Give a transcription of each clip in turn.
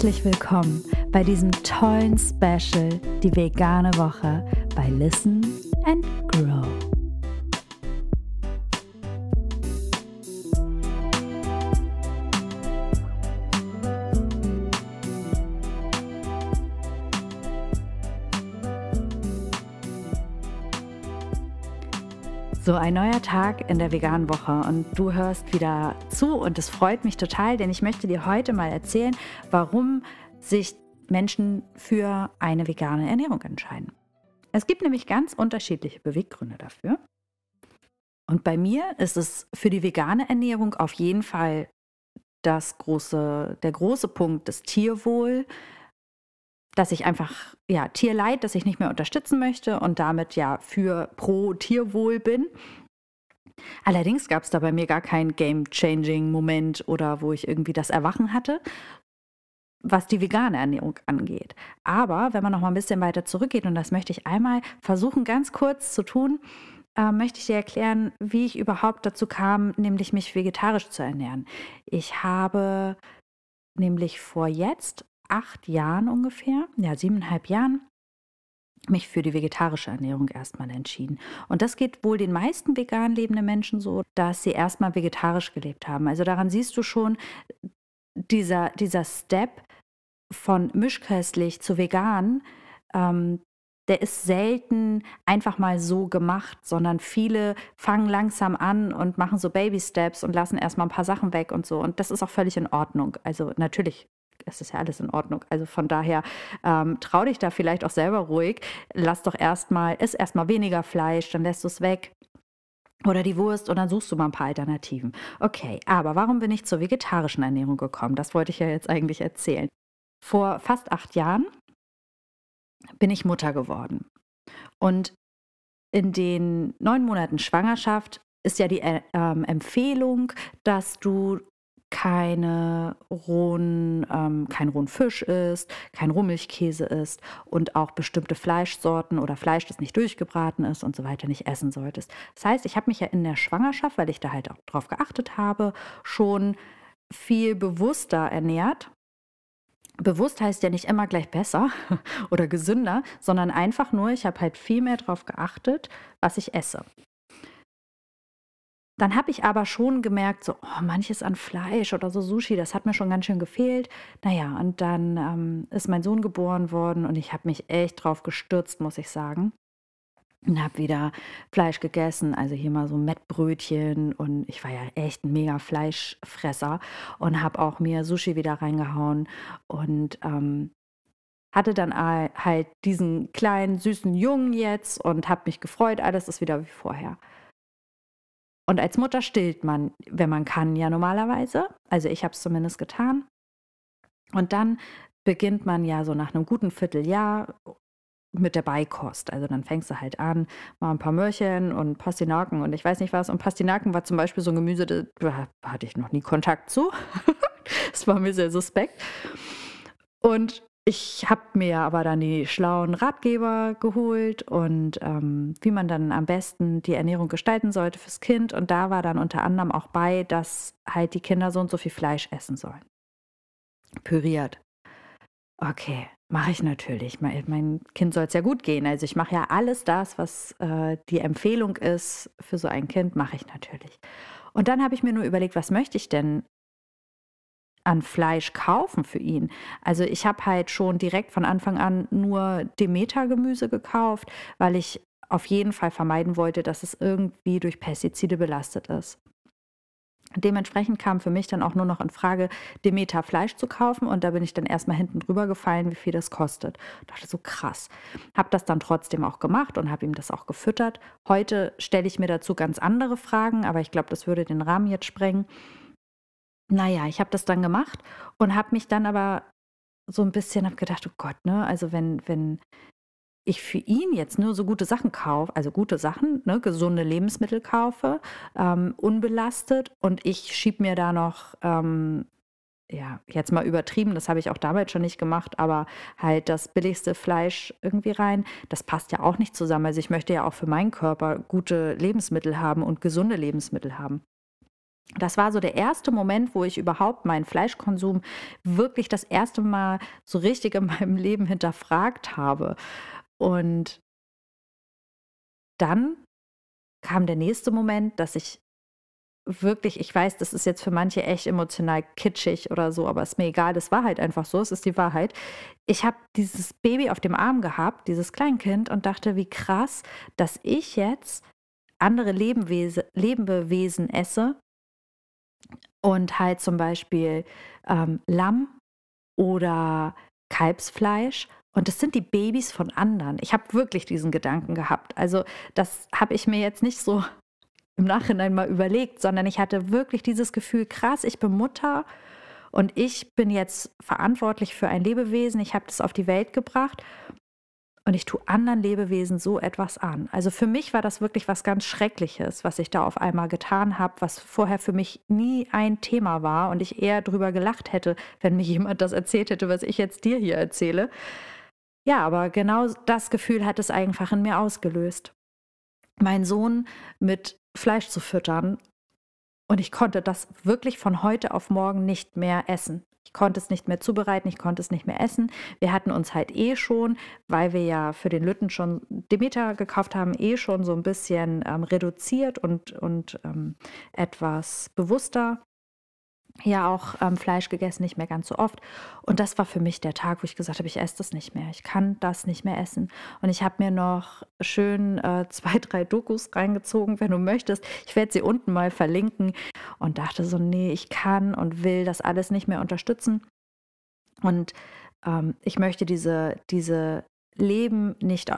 Herzlich willkommen bei diesem tollen Special, die vegane Woche bei Listen and So, ein neuer Tag in der veganen Woche und du hörst wieder zu und es freut mich total, denn ich möchte dir heute mal erzählen, warum sich Menschen für eine vegane Ernährung entscheiden. Es gibt nämlich ganz unterschiedliche Beweggründe dafür. Und bei mir ist es für die vegane Ernährung auf jeden Fall das große, der große Punkt das Tierwohl, dass ich einfach ja Tierleid, das ich nicht mehr unterstützen möchte und damit ja für pro Tierwohl bin. Allerdings gab es da bei mir gar keinen Game-Changing-Moment oder wo ich irgendwie das Erwachen hatte, was die vegane Ernährung angeht. Aber wenn man noch mal ein bisschen weiter zurückgeht, und das möchte ich einmal versuchen, ganz kurz zu tun, äh, möchte ich dir erklären, wie ich überhaupt dazu kam, nämlich mich vegetarisch zu ernähren. Ich habe nämlich vor jetzt acht Jahren ungefähr, ja, siebeneinhalb Jahren, mich für die vegetarische Ernährung erstmal entschieden. Und das geht wohl den meisten vegan lebenden Menschen so, dass sie erstmal vegetarisch gelebt haben. Also daran siehst du schon, dieser, dieser Step von mischköstlich zu vegan, ähm, der ist selten einfach mal so gemacht, sondern viele fangen langsam an und machen so Baby-Steps und lassen erstmal ein paar Sachen weg und so. Und das ist auch völlig in Ordnung. Also natürlich es ist ja alles in Ordnung. Also von daher ähm, trau dich da vielleicht auch selber ruhig. Lass doch erstmal, isst erstmal weniger Fleisch, dann lässt du es weg. Oder die Wurst und dann suchst du mal ein paar Alternativen. Okay, aber warum bin ich zur vegetarischen Ernährung gekommen? Das wollte ich ja jetzt eigentlich erzählen. Vor fast acht Jahren bin ich Mutter geworden. Und in den neun Monaten Schwangerschaft ist ja die äh, Empfehlung, dass du keine rohen, ähm, kein rohen Fisch isst, kein Rohmilchkäse isst und auch bestimmte Fleischsorten oder Fleisch, das nicht durchgebraten ist und so weiter, nicht essen solltest. Das heißt, ich habe mich ja in der Schwangerschaft, weil ich da halt auch drauf geachtet habe, schon viel bewusster ernährt. Bewusst heißt ja nicht immer gleich besser oder gesünder, sondern einfach nur, ich habe halt viel mehr darauf geachtet, was ich esse. Dann habe ich aber schon gemerkt, so oh, manches an Fleisch oder so Sushi, das hat mir schon ganz schön gefehlt. Naja, und dann ähm, ist mein Sohn geboren worden und ich habe mich echt drauf gestürzt, muss ich sagen. Und habe wieder Fleisch gegessen, also hier mal so Mettbrötchen und ich war ja echt ein mega Fleischfresser und habe auch mir Sushi wieder reingehauen und ähm, hatte dann halt diesen kleinen süßen Jungen jetzt und habe mich gefreut, alles ist wieder wie vorher. Und als Mutter stillt man, wenn man kann, ja normalerweise. Also ich habe es zumindest getan. Und dann beginnt man ja so nach einem guten Vierteljahr mit der Beikost. Also dann fängst du halt an, mal ein paar Möhrchen und Pastinaken und ich weiß nicht was. Und Pastinaken war zum Beispiel so ein Gemüse, da hatte ich noch nie Kontakt zu. das war mir sehr suspekt. Und ich habe mir aber dann die schlauen Ratgeber geholt und ähm, wie man dann am besten die Ernährung gestalten sollte fürs Kind. Und da war dann unter anderem auch bei, dass halt die Kinder so und so viel Fleisch essen sollen. Püriert. Okay, mache ich natürlich. Mein, mein Kind soll es ja gut gehen. Also ich mache ja alles das, was äh, die Empfehlung ist für so ein Kind, mache ich natürlich. Und dann habe ich mir nur überlegt, was möchte ich denn an Fleisch kaufen für ihn. Also ich habe halt schon direkt von Anfang an nur Demeter-Gemüse gekauft, weil ich auf jeden Fall vermeiden wollte, dass es irgendwie durch Pestizide belastet ist. Dementsprechend kam für mich dann auch nur noch in Frage, Demeter Fleisch zu kaufen und da bin ich dann erstmal hinten drüber gefallen, wie viel das kostet. Ich dachte so krass. Habe das dann trotzdem auch gemacht und habe ihm das auch gefüttert. Heute stelle ich mir dazu ganz andere Fragen, aber ich glaube, das würde den Rahmen jetzt sprengen. Naja, ich habe das dann gemacht und habe mich dann aber so ein bisschen habe gedacht, oh Gott, ne, also wenn, wenn ich für ihn jetzt nur so gute Sachen kaufe, also gute Sachen, ne, gesunde Lebensmittel kaufe, ähm, unbelastet und ich schiebe mir da noch, ähm, ja, jetzt mal übertrieben, das habe ich auch damals schon nicht gemacht, aber halt das billigste Fleisch irgendwie rein, das passt ja auch nicht zusammen. Also ich möchte ja auch für meinen Körper gute Lebensmittel haben und gesunde Lebensmittel haben. Das war so der erste Moment, wo ich überhaupt meinen Fleischkonsum wirklich das erste Mal so richtig in meinem Leben hinterfragt habe. Und dann kam der nächste Moment, dass ich wirklich, ich weiß, das ist jetzt für manche echt emotional kitschig oder so, aber ist mir egal, das war halt einfach so, es ist die Wahrheit. Ich habe dieses Baby auf dem Arm gehabt, dieses Kleinkind, und dachte, wie krass, dass ich jetzt andere Lebewesen, esse und halt zum Beispiel ähm, Lamm oder Kalbsfleisch. Und das sind die Babys von anderen. Ich habe wirklich diesen Gedanken gehabt. Also das habe ich mir jetzt nicht so im Nachhinein mal überlegt, sondern ich hatte wirklich dieses Gefühl, krass, ich bin Mutter und ich bin jetzt verantwortlich für ein Lebewesen, ich habe das auf die Welt gebracht und ich tue anderen Lebewesen so etwas an. Also für mich war das wirklich was ganz Schreckliches, was ich da auf einmal getan habe, was vorher für mich nie ein Thema war und ich eher drüber gelacht hätte, wenn mir jemand das erzählt hätte, was ich jetzt dir hier erzähle. Ja, aber genau das Gefühl hat es einfach in mir ausgelöst. Mein Sohn mit Fleisch zu füttern. Und ich konnte das wirklich von heute auf morgen nicht mehr essen. Ich konnte es nicht mehr zubereiten, ich konnte es nicht mehr essen. Wir hatten uns halt eh schon, weil wir ja für den Lütten schon Demeter gekauft haben, eh schon so ein bisschen ähm, reduziert und, und ähm, etwas bewusster ja auch ähm, Fleisch gegessen, nicht mehr ganz so oft. Und das war für mich der Tag, wo ich gesagt habe, ich esse das nicht mehr. Ich kann das nicht mehr essen. Und ich habe mir noch schön äh, zwei, drei Dokus reingezogen, wenn du möchtest. Ich werde sie unten mal verlinken und dachte so, nee, ich kann und will das alles nicht mehr unterstützen. Und ähm, ich möchte diese, diese Leben nicht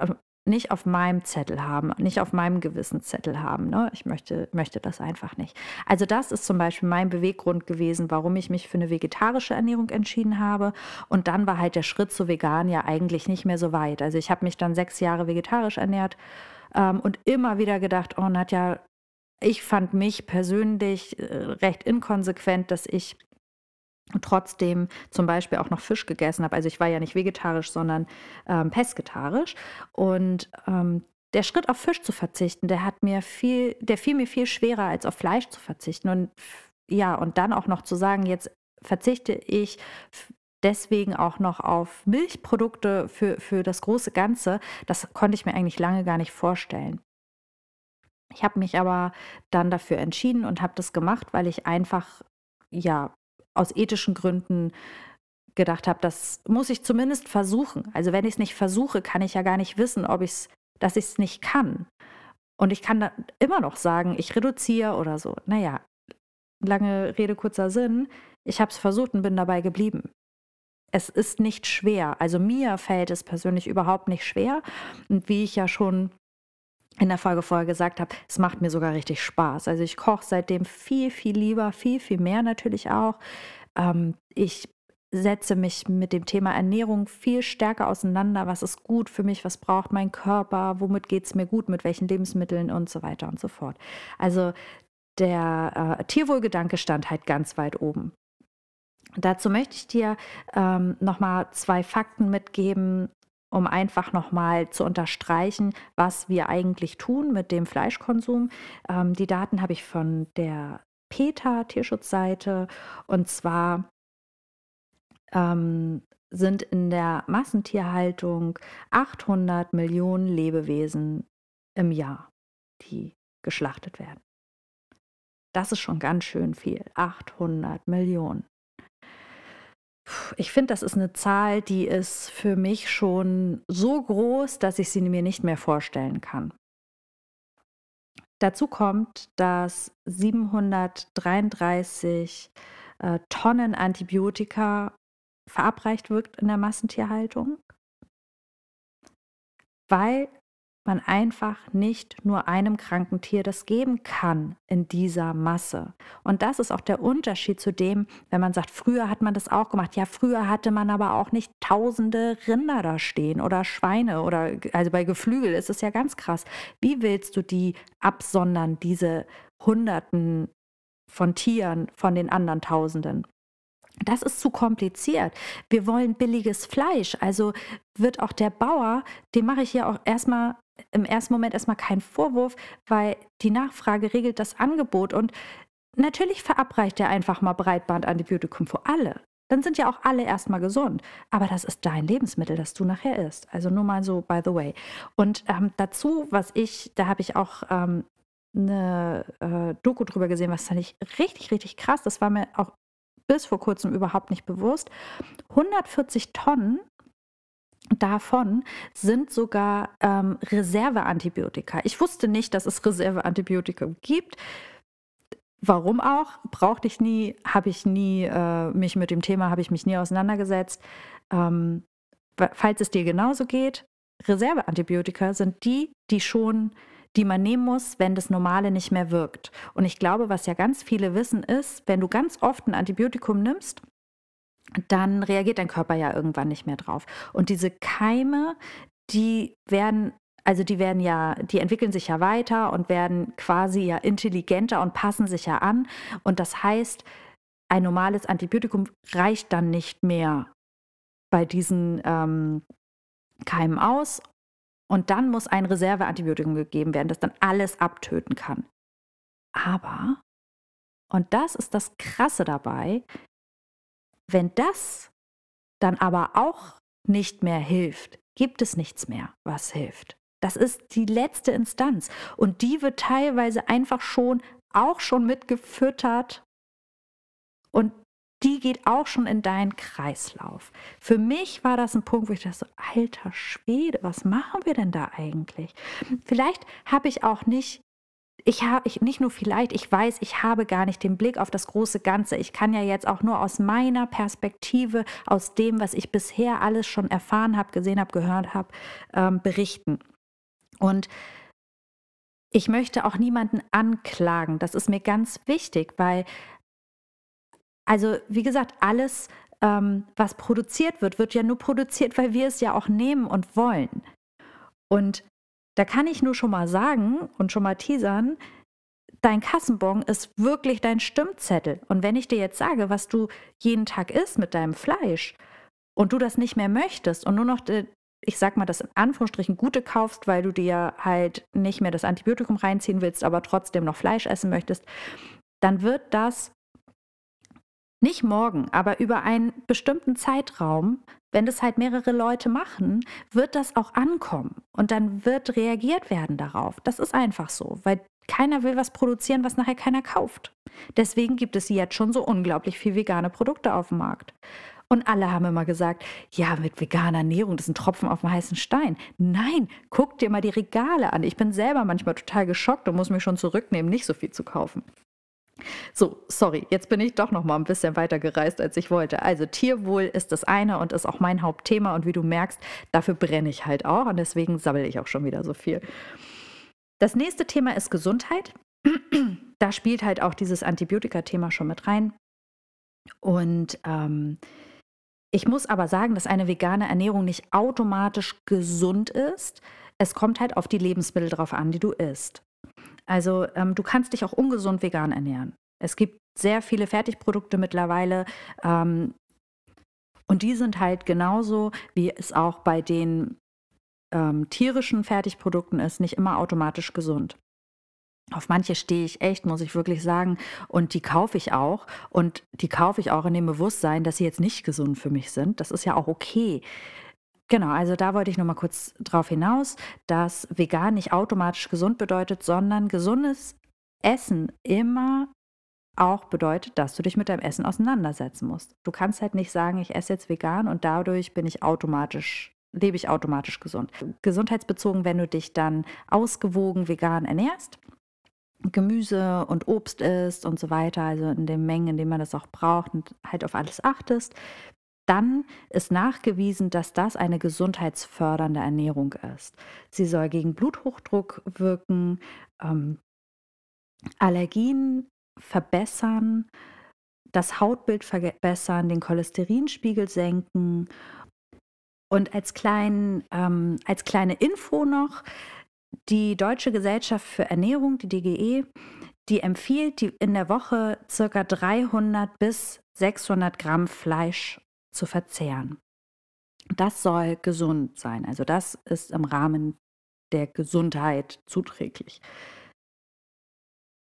nicht auf meinem Zettel haben, nicht auf meinem Gewissenszettel haben. Ne? Ich möchte, möchte das einfach nicht. Also das ist zum Beispiel mein Beweggrund gewesen, warum ich mich für eine vegetarische Ernährung entschieden habe. Und dann war halt der Schritt zu vegan ja eigentlich nicht mehr so weit. Also ich habe mich dann sechs Jahre vegetarisch ernährt ähm, und immer wieder gedacht, oh Nadja, ich fand mich persönlich äh, recht inkonsequent, dass ich trotzdem zum Beispiel auch noch Fisch gegessen habe. Also ich war ja nicht vegetarisch, sondern ähm, pesketarisch. Und ähm, der Schritt auf Fisch zu verzichten, der hat mir viel, der fiel mir viel schwerer als auf Fleisch zu verzichten. Und ja, und dann auch noch zu sagen, jetzt verzichte ich deswegen auch noch auf Milchprodukte für, für das große Ganze, das konnte ich mir eigentlich lange gar nicht vorstellen. Ich habe mich aber dann dafür entschieden und habe das gemacht, weil ich einfach ja aus ethischen Gründen gedacht habe, das muss ich zumindest versuchen. Also wenn ich es nicht versuche, kann ich ja gar nicht wissen, ob ich dass ich es nicht kann. Und ich kann da immer noch sagen, ich reduziere oder so. Naja, lange Rede, kurzer Sinn. Ich habe es versucht und bin dabei geblieben. Es ist nicht schwer. Also mir fällt es persönlich überhaupt nicht schwer. Und wie ich ja schon in der Folge vorher gesagt habe, es macht mir sogar richtig Spaß. Also ich koche seitdem viel, viel lieber, viel, viel mehr natürlich auch. Ähm, ich setze mich mit dem Thema Ernährung viel stärker auseinander. Was ist gut für mich? Was braucht mein Körper? Womit geht es mir gut? Mit welchen Lebensmitteln und so weiter und so fort. Also der äh, Tierwohlgedanke stand halt ganz weit oben. Dazu möchte ich dir ähm, nochmal zwei Fakten mitgeben, um einfach nochmal zu unterstreichen, was wir eigentlich tun mit dem Fleischkonsum. Ähm, die Daten habe ich von der PETA Tierschutzseite und zwar ähm, sind in der Massentierhaltung 800 Millionen Lebewesen im Jahr, die geschlachtet werden. Das ist schon ganz schön viel. 800 Millionen. Ich finde, das ist eine Zahl, die ist für mich schon so groß, dass ich sie mir nicht mehr vorstellen kann. Dazu kommt, dass 733 äh, Tonnen Antibiotika verabreicht wird in der Massentierhaltung, weil man einfach nicht nur einem kranken Tier das geben kann in dieser Masse. Und das ist auch der Unterschied zu dem, wenn man sagt, früher hat man das auch gemacht. Ja, früher hatte man aber auch nicht tausende Rinder da stehen oder Schweine oder also bei Geflügel ist es ja ganz krass. Wie willst du die absondern, diese Hunderten von Tieren von den anderen Tausenden? Das ist zu kompliziert. Wir wollen billiges Fleisch. Also wird auch der Bauer, dem mache ich ja auch erstmal im ersten Moment erstmal keinen Vorwurf, weil die Nachfrage regelt das Angebot. Und natürlich verabreicht er einfach mal Breitbandantibiotikum für alle. Dann sind ja auch alle erstmal gesund. Aber das ist dein Lebensmittel, das du nachher isst. Also nur mal so, by the way. Und ähm, dazu, was ich, da habe ich auch ähm, eine äh, Doku drüber gesehen, was fand ich richtig, richtig krass. Das war mir auch bis vor kurzem überhaupt nicht bewusst. 140 Tonnen davon sind sogar ähm, Reserveantibiotika. Ich wusste nicht, dass es Reserveantibiotika gibt. Warum auch? Brauchte ich nie, habe ich nie äh, mich mit dem Thema, habe ich mich nie auseinandergesetzt. Ähm, falls es dir genauso geht, Reserveantibiotika sind die, die schon, die man nehmen muss, wenn das Normale nicht mehr wirkt. Und ich glaube, was ja ganz viele wissen, ist, wenn du ganz oft ein Antibiotikum nimmst, dann reagiert dein Körper ja irgendwann nicht mehr drauf. Und diese Keime, die werden also die werden ja, die entwickeln sich ja weiter und werden quasi ja intelligenter und passen sich ja an. Und das heißt, ein normales Antibiotikum reicht dann nicht mehr bei diesen ähm, Keimen aus. Und dann muss ein Reserveantibiotikum gegeben werden, das dann alles abtöten kann. Aber, und das ist das Krasse dabei, wenn das dann aber auch nicht mehr hilft, gibt es nichts mehr, was hilft. Das ist die letzte Instanz. Und die wird teilweise einfach schon, auch schon mitgefüttert. Und die geht auch schon in deinen Kreislauf. Für mich war das ein Punkt, wo ich dachte, so, alter Schwede, was machen wir denn da eigentlich? Vielleicht habe ich auch nicht, ich habe ich, nicht nur vielleicht, ich weiß, ich habe gar nicht den Blick auf das große Ganze. Ich kann ja jetzt auch nur aus meiner Perspektive, aus dem, was ich bisher alles schon erfahren habe, gesehen habe, gehört habe, ähm, berichten. Und ich möchte auch niemanden anklagen. Das ist mir ganz wichtig, weil, also wie gesagt, alles, ähm, was produziert wird, wird ja nur produziert, weil wir es ja auch nehmen und wollen. Und da kann ich nur schon mal sagen und schon mal teasern, dein Kassenbon ist wirklich dein Stimmzettel. Und wenn ich dir jetzt sage, was du jeden Tag isst mit deinem Fleisch und du das nicht mehr möchtest und nur noch ich sag mal, das in Anführungsstrichen Gute kaufst, weil du dir halt nicht mehr das Antibiotikum reinziehen willst, aber trotzdem noch Fleisch essen möchtest, dann wird das nicht morgen, aber über einen bestimmten Zeitraum, wenn das halt mehrere Leute machen, wird das auch ankommen und dann wird reagiert werden darauf. Das ist einfach so, weil keiner will was produzieren, was nachher keiner kauft. Deswegen gibt es jetzt schon so unglaublich viel vegane Produkte auf dem Markt. Und alle haben immer gesagt, ja, mit veganer Ernährung, das ist ein Tropfen auf dem heißen Stein. Nein, guck dir mal die Regale an. Ich bin selber manchmal total geschockt und muss mich schon zurücknehmen, nicht so viel zu kaufen. So, sorry, jetzt bin ich doch noch mal ein bisschen weiter gereist, als ich wollte. Also Tierwohl ist das eine und ist auch mein Hauptthema und wie du merkst, dafür brenne ich halt auch und deswegen sammle ich auch schon wieder so viel. Das nächste Thema ist Gesundheit. da spielt halt auch dieses Antibiotika-Thema schon mit rein. Und ähm, ich muss aber sagen, dass eine vegane Ernährung nicht automatisch gesund ist. Es kommt halt auf die Lebensmittel drauf an, die du isst. Also ähm, du kannst dich auch ungesund vegan ernähren. Es gibt sehr viele Fertigprodukte mittlerweile. Ähm, und die sind halt genauso, wie es auch bei den ähm, tierischen Fertigprodukten ist, nicht immer automatisch gesund. Auf manche stehe ich echt, muss ich wirklich sagen. Und die kaufe ich auch. Und die kaufe ich auch in dem Bewusstsein, dass sie jetzt nicht gesund für mich sind. Das ist ja auch okay. Genau, also da wollte ich noch mal kurz drauf hinaus, dass vegan nicht automatisch gesund bedeutet, sondern gesundes Essen immer auch bedeutet, dass du dich mit deinem Essen auseinandersetzen musst. Du kannst halt nicht sagen, ich esse jetzt vegan und dadurch bin ich automatisch lebe ich automatisch gesund. Gesundheitsbezogen, wenn du dich dann ausgewogen vegan ernährst, Gemüse und Obst isst und so weiter, also in den Mengen, in denen man das auch braucht und halt auf alles achtest, dann ist nachgewiesen, dass das eine gesundheitsfördernde Ernährung ist. Sie soll gegen Bluthochdruck wirken, ähm, Allergien verbessern, das Hautbild verbessern, den Cholesterinspiegel senken. Und als, klein, ähm, als kleine Info noch, die Deutsche Gesellschaft für Ernährung, die DGE, die empfiehlt die in der Woche ca. 300 bis 600 Gramm Fleisch zu verzehren. Das soll gesund sein. Also das ist im Rahmen der Gesundheit zuträglich.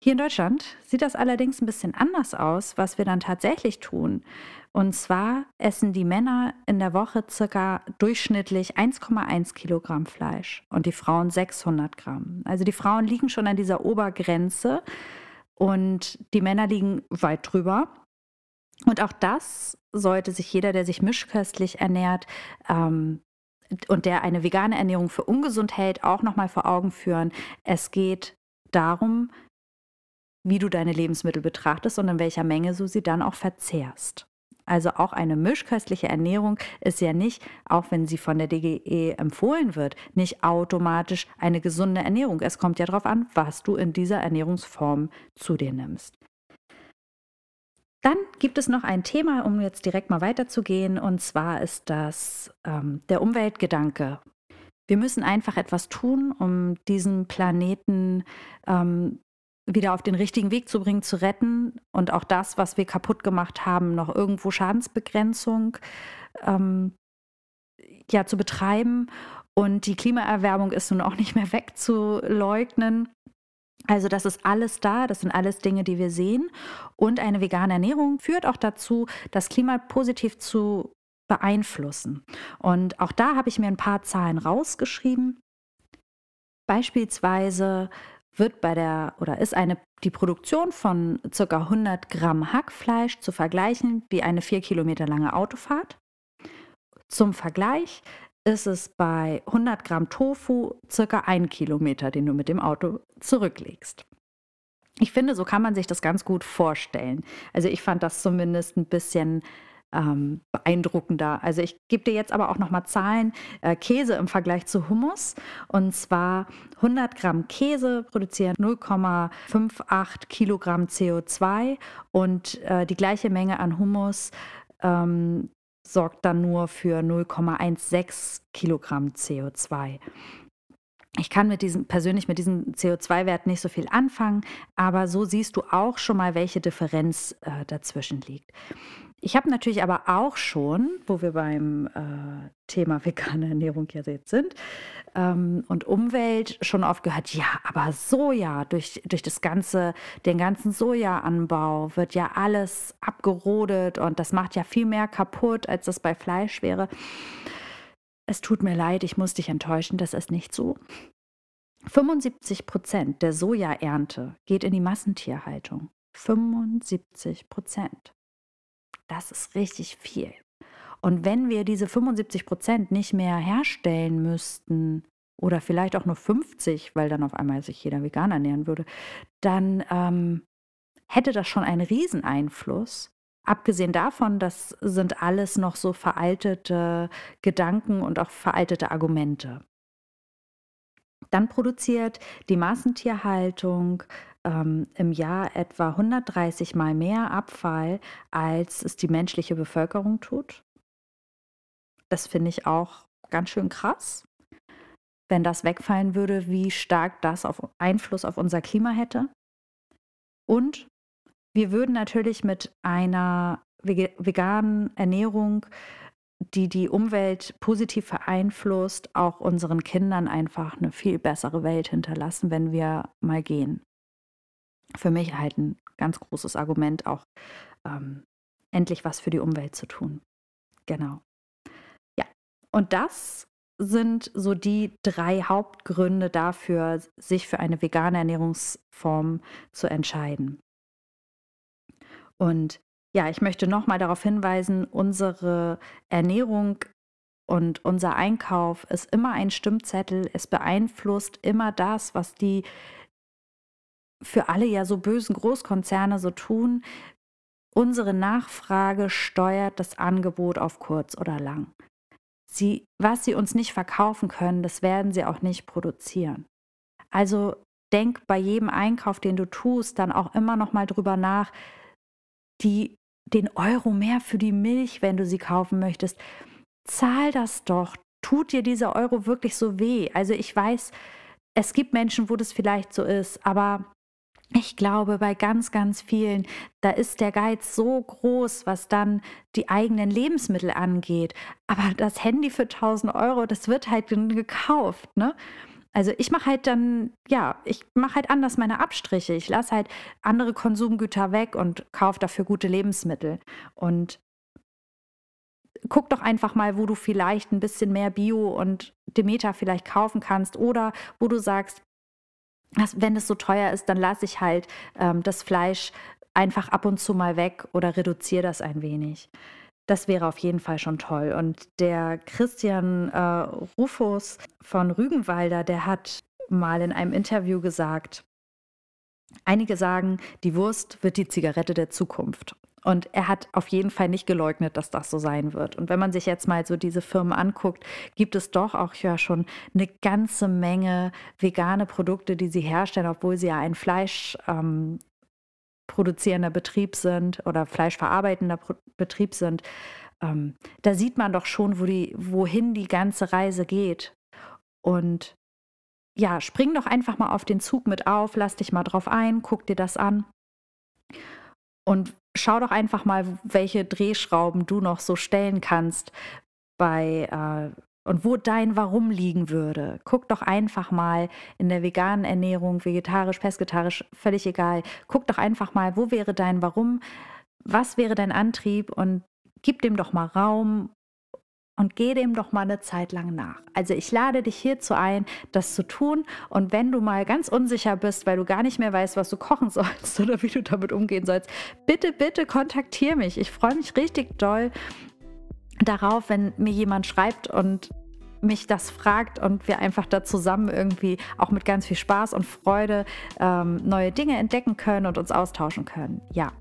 Hier in Deutschland sieht das allerdings ein bisschen anders aus, was wir dann tatsächlich tun. Und zwar essen die Männer in der Woche circa durchschnittlich 1,1 Kilogramm Fleisch und die Frauen 600 Gramm. Also die Frauen liegen schon an dieser Obergrenze und die Männer liegen weit drüber. Und auch das sollte sich jeder, der sich mischköstlich ernährt, ähm, und der eine vegane Ernährung für ungesund hält, auch nochmal vor Augen führen. Es geht darum, wie du deine Lebensmittel betrachtest und in welcher Menge du sie dann auch verzehrst. Also auch eine mischköstliche Ernährung ist ja nicht, auch wenn sie von der DGE empfohlen wird, nicht automatisch eine gesunde Ernährung. Es kommt ja darauf an, was du in dieser Ernährungsform zu dir nimmst. Dann gibt es noch ein Thema, um jetzt direkt mal weiterzugehen, und zwar ist das ähm, der Umweltgedanke. Wir müssen einfach etwas tun, um diesen Planeten ähm, wieder auf den richtigen Weg zu bringen, zu retten und auch das, was wir kaputt gemacht haben, noch irgendwo Schadensbegrenzung ähm, ja, zu betreiben. Und die Klimaerwärmung ist nun auch nicht mehr wegzuleugnen. Also das ist alles da, das sind alles Dinge, die wir sehen. Und eine vegane Ernährung führt auch dazu, das Klima positiv zu beeinflussen. Und auch da habe ich mir ein paar Zahlen rausgeschrieben. Beispielsweise wird bei der oder ist eine die Produktion von ca. 100 Gramm Hackfleisch zu vergleichen wie eine vier Kilometer lange Autofahrt. Zum Vergleich ist es bei 100 Gramm Tofu circa ein Kilometer, den du mit dem Auto zurücklegst. Ich finde, so kann man sich das ganz gut vorstellen. Also ich fand das zumindest ein bisschen ähm, beeindruckender. Also ich gebe dir jetzt aber auch noch mal Zahlen. Äh, Käse im Vergleich zu Hummus. Und zwar 100 Gramm Käse produzieren 0,58 Kilogramm CO2 und äh, die gleiche Menge an Hummus ähm, sorgt dann nur für 0,16 Kilogramm CO2. Ich kann mit diesem, persönlich mit diesem CO2-Wert nicht so viel anfangen, aber so siehst du auch schon mal, welche Differenz äh, dazwischen liegt. Ich habe natürlich aber auch schon, wo wir beim äh, Thema vegane Ernährung ja jetzt sind ähm, und Umwelt, schon oft gehört, ja, aber Soja, durch, durch das ganze, den ganzen Sojaanbau wird ja alles abgerodet und das macht ja viel mehr kaputt, als das bei Fleisch wäre. Es tut mir leid, ich muss dich enttäuschen, das ist nicht so. 75 Prozent der Sojaernte geht in die Massentierhaltung. 75 Prozent. Das ist richtig viel. Und wenn wir diese 75 Prozent nicht mehr herstellen müssten, oder vielleicht auch nur 50, weil dann auf einmal sich jeder vegan ernähren würde, dann ähm, hätte das schon einen Rieseneinfluss. Abgesehen davon, das sind alles noch so veraltete Gedanken und auch veraltete Argumente. Dann produziert die Massentierhaltung ähm, im Jahr etwa 130 Mal mehr Abfall, als es die menschliche Bevölkerung tut. Das finde ich auch ganz schön krass. Wenn das wegfallen würde, wie stark das auf Einfluss auf unser Klima hätte. Und wir würden natürlich mit einer veganen Ernährung, die die Umwelt positiv beeinflusst, auch unseren Kindern einfach eine viel bessere Welt hinterlassen, wenn wir mal gehen für mich halt ein ganz großes Argument, auch ähm, endlich was für die Umwelt zu tun. Genau. Ja, und das sind so die drei Hauptgründe dafür, sich für eine vegane Ernährungsform zu entscheiden. Und ja, ich möchte nochmal darauf hinweisen, unsere Ernährung und unser Einkauf ist immer ein Stimmzettel. Es beeinflusst immer das, was die für alle ja so bösen Großkonzerne so tun, unsere Nachfrage steuert das Angebot auf kurz oder lang. Sie, was sie uns nicht verkaufen können, das werden sie auch nicht produzieren. Also denk bei jedem Einkauf, den du tust, dann auch immer noch mal drüber nach, die, den Euro mehr für die Milch, wenn du sie kaufen möchtest. Zahl das doch. Tut dir dieser Euro wirklich so weh? Also ich weiß, es gibt Menschen, wo das vielleicht so ist, aber ich glaube, bei ganz, ganz vielen, da ist der Geiz so groß, was dann die eigenen Lebensmittel angeht. Aber das Handy für 1000 Euro, das wird halt gekauft. Ne? Also ich mache halt dann, ja, ich mache halt anders meine Abstriche. Ich lasse halt andere Konsumgüter weg und kaufe dafür gute Lebensmittel. Und guck doch einfach mal, wo du vielleicht ein bisschen mehr Bio und Demeter vielleicht kaufen kannst oder wo du sagst, wenn es so teuer ist, dann lasse ich halt ähm, das Fleisch einfach ab und zu mal weg oder reduziere das ein wenig. Das wäre auf jeden Fall schon toll. Und der Christian äh, Rufus von Rügenwalder, der hat mal in einem Interview gesagt, einige sagen, die Wurst wird die Zigarette der Zukunft. Und er hat auf jeden Fall nicht geleugnet, dass das so sein wird. Und wenn man sich jetzt mal so diese Firmen anguckt, gibt es doch auch ja schon eine ganze Menge vegane Produkte, die sie herstellen, obwohl sie ja ein Fleisch ähm, produzierender Betrieb sind oder fleischverarbeitender Pro Betrieb sind. Ähm, da sieht man doch schon, wo die, wohin die ganze Reise geht. Und ja, spring doch einfach mal auf den Zug mit auf, lass dich mal drauf ein, guck dir das an. Und schau doch einfach mal, welche Drehschrauben du noch so stellen kannst bei äh, und wo dein Warum liegen würde. Guck doch einfach mal in der veganen Ernährung, vegetarisch, pesketarisch, völlig egal. Guck doch einfach mal, wo wäre dein Warum, was wäre dein Antrieb und gib dem doch mal Raum und geh dem doch mal eine Zeit lang nach. Also ich lade dich hierzu ein, das zu tun. Und wenn du mal ganz unsicher bist, weil du gar nicht mehr weißt, was du kochen sollst oder wie du damit umgehen sollst, bitte, bitte kontaktiere mich. Ich freue mich richtig doll darauf, wenn mir jemand schreibt und mich das fragt und wir einfach da zusammen irgendwie auch mit ganz viel Spaß und Freude ähm, neue Dinge entdecken können und uns austauschen können. Ja.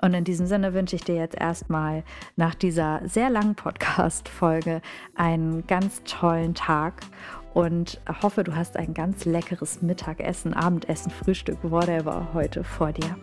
Und in diesem Sinne wünsche ich dir jetzt erstmal nach dieser sehr langen Podcast-Folge einen ganz tollen Tag und hoffe, du hast ein ganz leckeres Mittagessen, Abendessen, Frühstück, whatever heute vor dir.